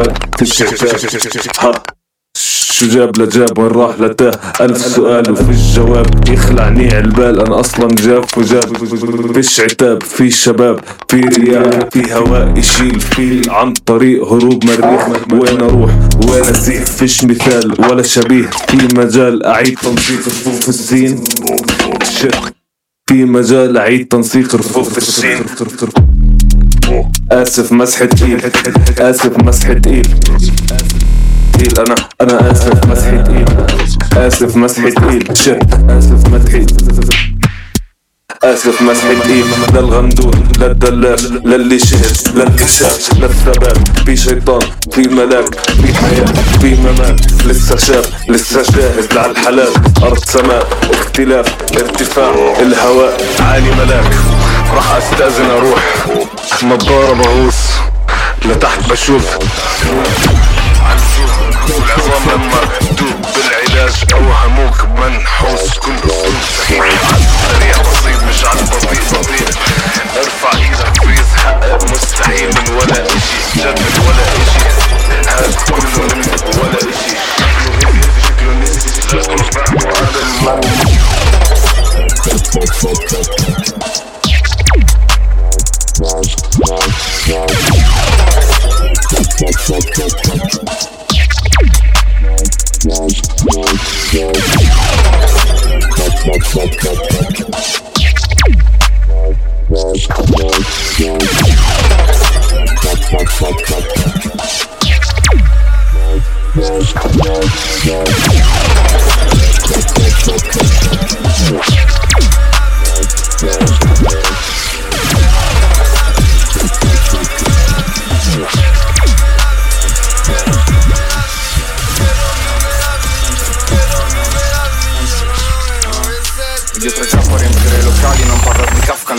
عتاب ها. شو جاب لجاب وين راح؟ لتاه ألف سؤال وفي الجواب. يخلعني عالبال أنا أصلا جاب وجاب. فيش عتاب. في شباب. في رياح. في هواء يشيل. فيل عن طريق هروب مريخ وين أروح؟ وين أزيح فيش مثال. ولا شبيه. في مجال أعيد تنسيق رفوف السين. في مجال أعيد تنسيق رفوف السين. آسف مسحة تقيل آسف مسحة تقيل تقيل أنا أنا آسف مسحي تقيل آسف مسحي تقيل آسف مسحي آسف مسحي تقيل لا الغندور اللي شهد لا الكشاف لا الثبات. في شيطان في ملاك في حياة في ممات. لسه شاب لسه جاهز على الحلال. أرض سماء اختلاف ارتفاع. الهواء عالي ملاك. راح أستأذن أروح. نضارة بغوص لتحت بشوف. والعظام لما تدوب بالعلاج اوهموك منحوس كل اسلوب سخيف سريع بسيط مش على البطيء بطيء ارفع إيدك فريز حقق مستحيل من ولا اشي جد من ولا اشي هاد كله من ولا اشي شكله نسي لا تربع وهذا الموت Dietro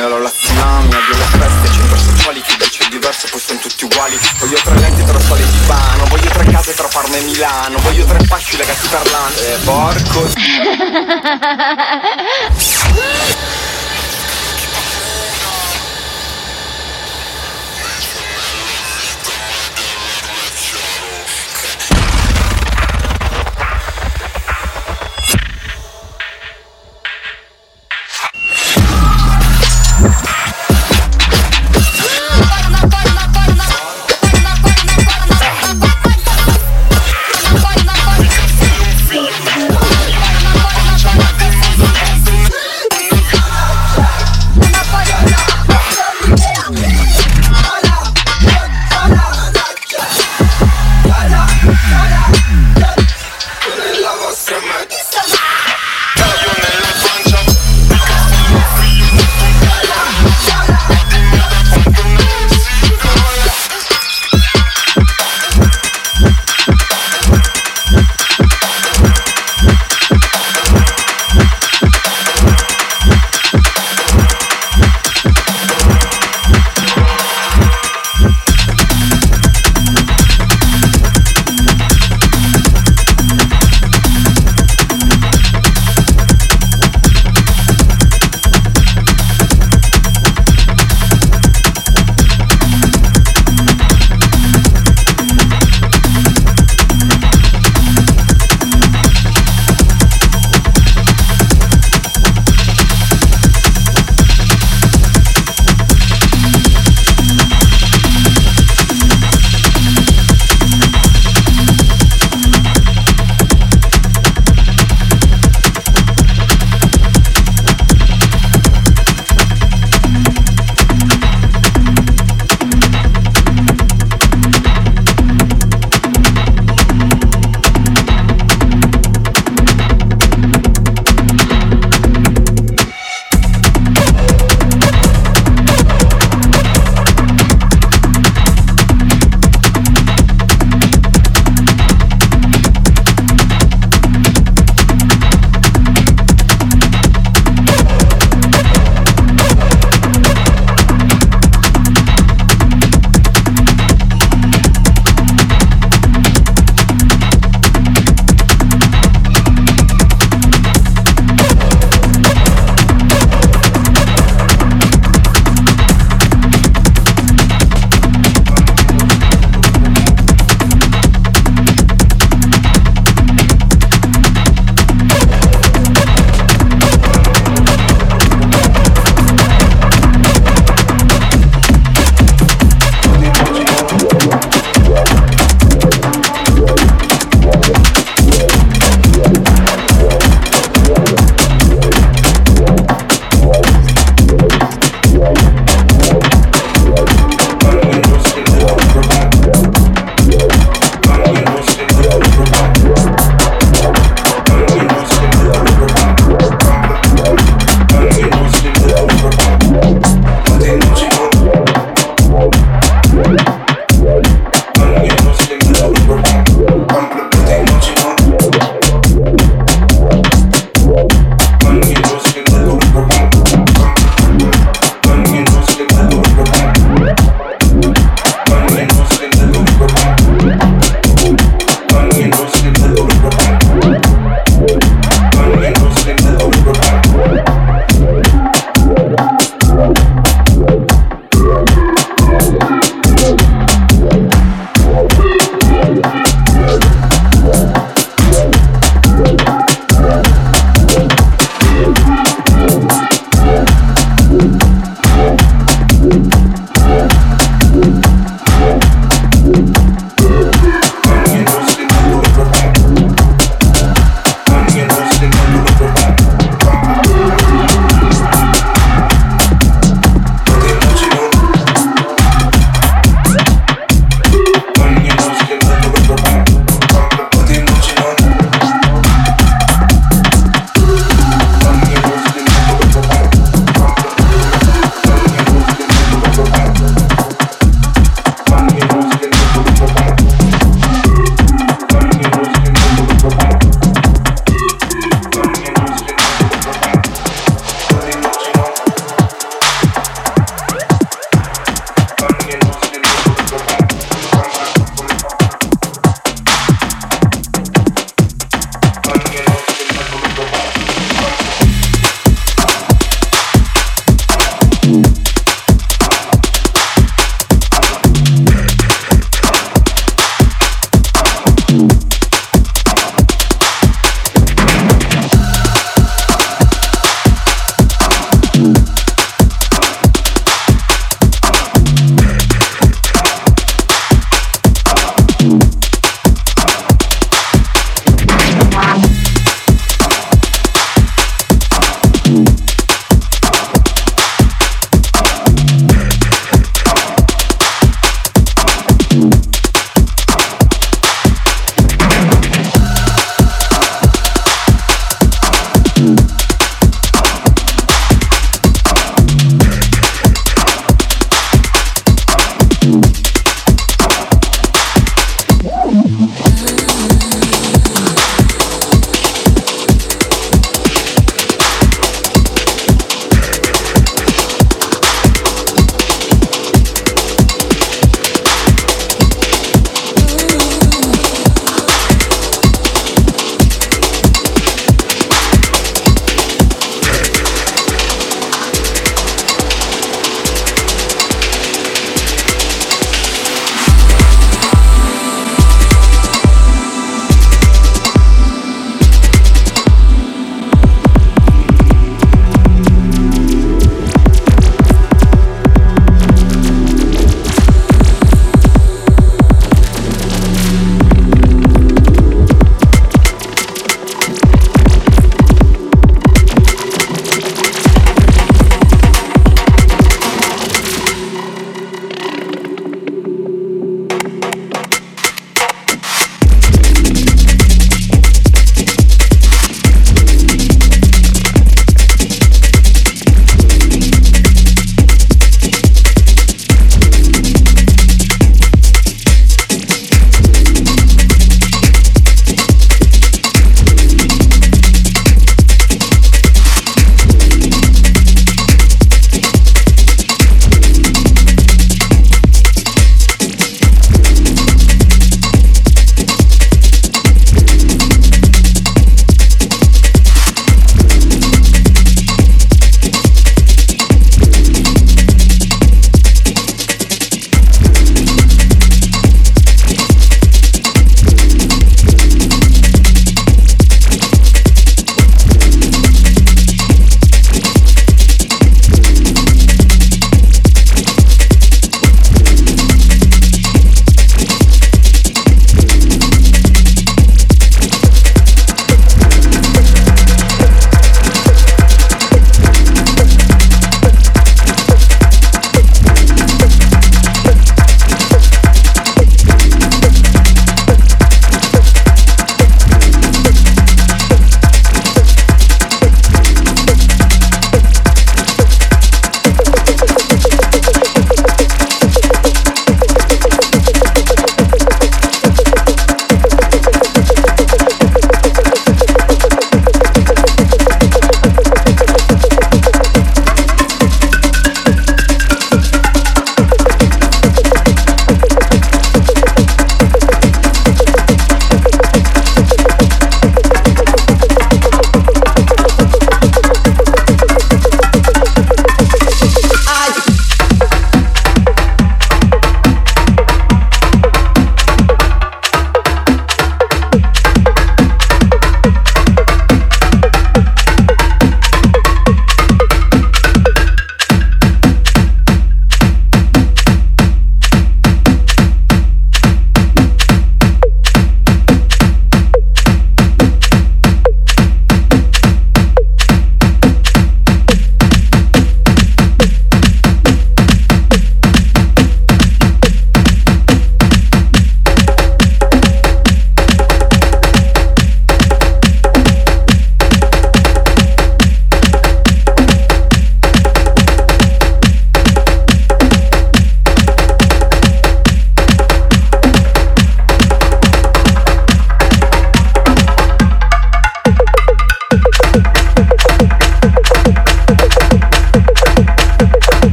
nella la tsunami Addio le feste, centro sessuali Chi dice diverso poi sono tutti uguali. Voglio tre lenti tra sole di vano Voglio tre case tra Parma e Milano Voglio tre fasci legati per l'anno. E porco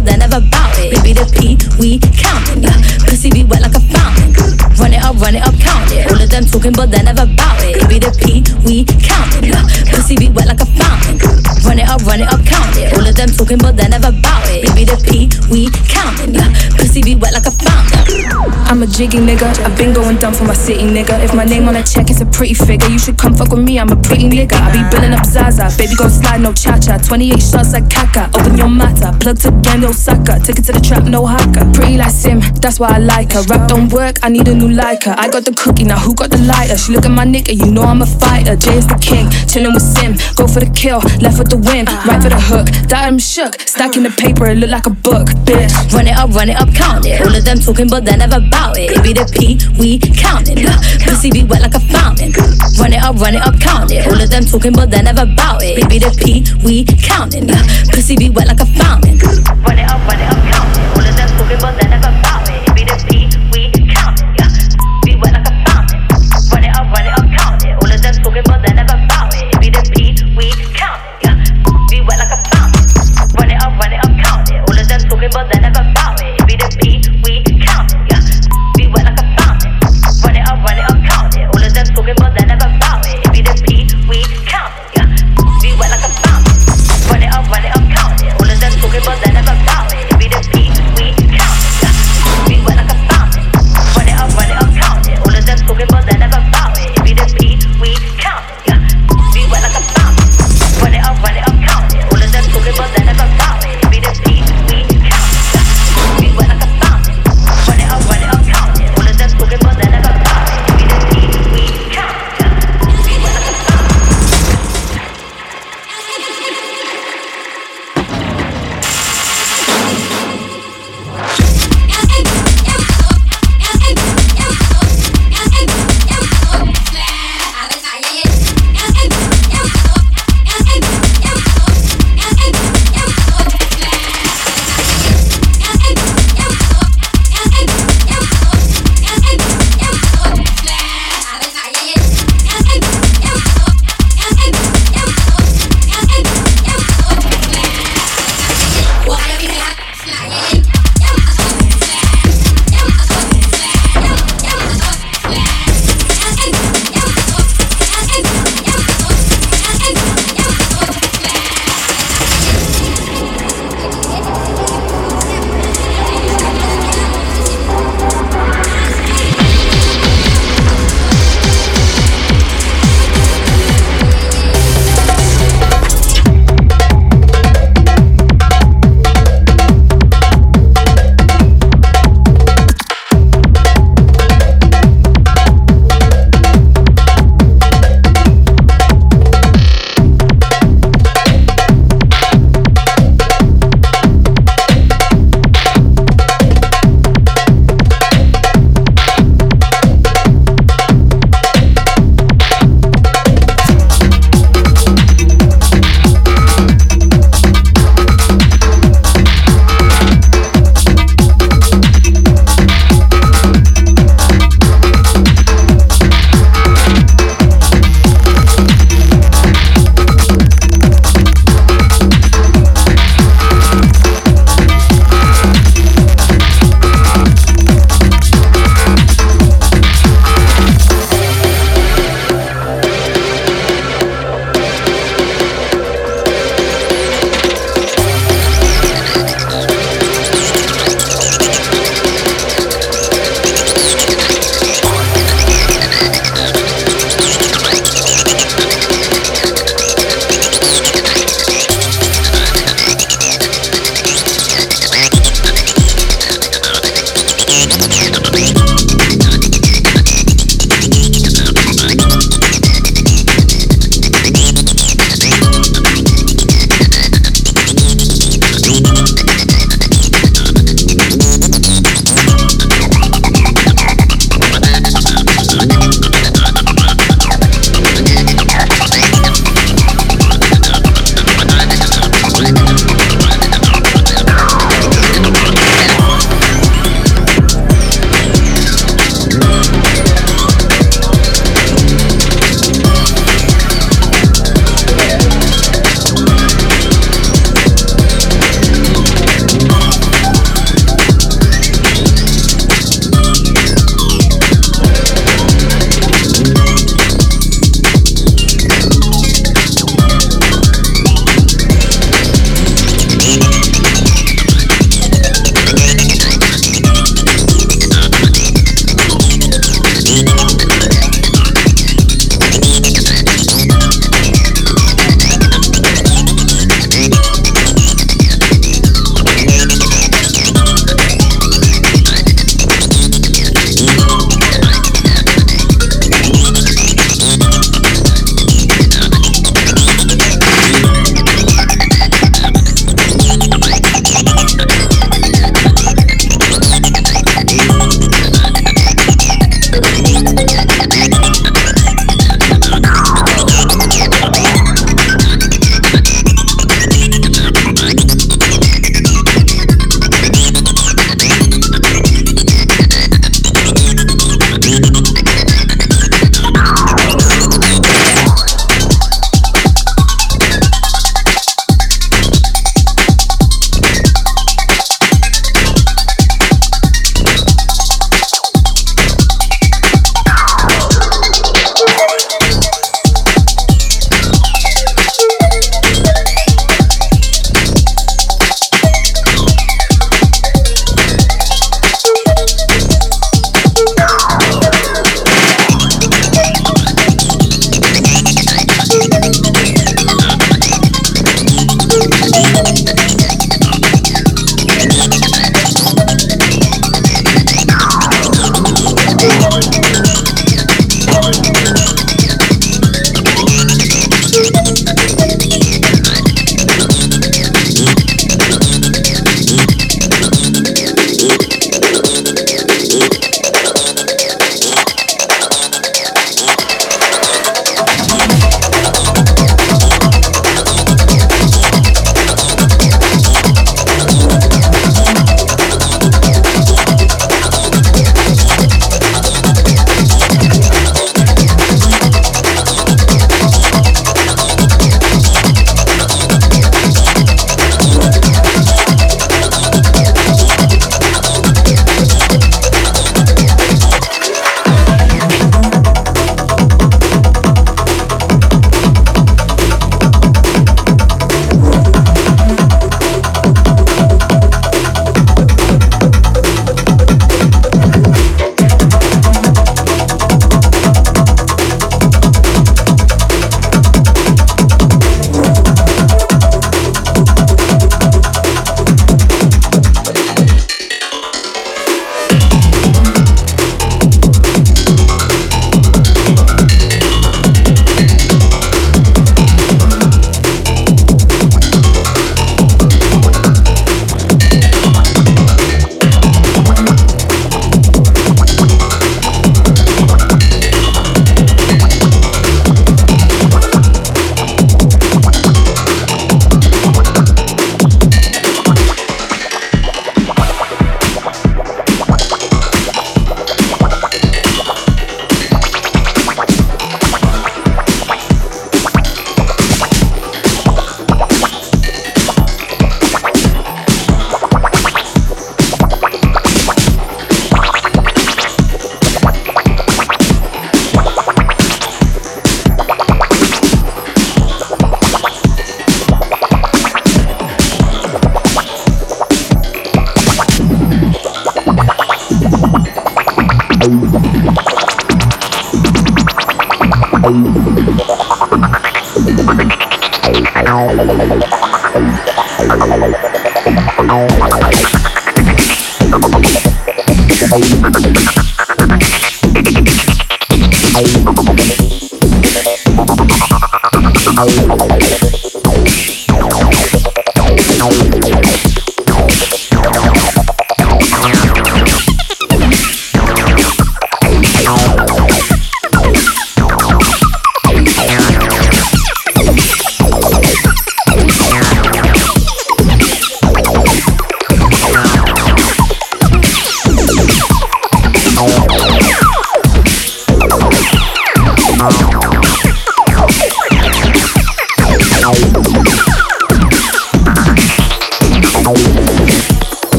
but they never bout it. Be the P, we counting. Uh, pussy be wet like a fountain. Run it up, run it up, count it. Of them talking, but they never bout it. It be the P, we counting. Pussy be wet like a fountain. Run it up, run it up, count it. All of them talking, but they never bout it. It be the P, we counting. Pussy be wet like a fountain. I'm a jiggy nigga. I've been going dumb for my city, nigga. If my name on a check, it's a pretty figure. You should come fuck with me, I'm a pretty nigga. I be billing up Zaza. Baby, go slide, no cha cha. 28 shots like Kaka. Open your mata. Plug to gang, no sucker. Take it to the trap, no haka. Pretty like Sim, that's why I like her. Rap don't work, I need a new liker. I got the cookie, now who got the lighter? She look at my nigga, you know I'm a fighter. Jay is the king, chillin' with Sim. Go for the kill, left with the win. Right for the hook, that I'm shook. Stacking the paper, it look like a book, bitch. Run it up, run it up, count it. All of them talking, but they never bout it. It be the P, we counting. Pussy be wet like a fountain. Run it up, run it up, count it. All of them talking, but they never bout it. It be the P, we counting. Pussy be wet like a fountain. Run it up, run it up, count it. All of them talking, but they never it.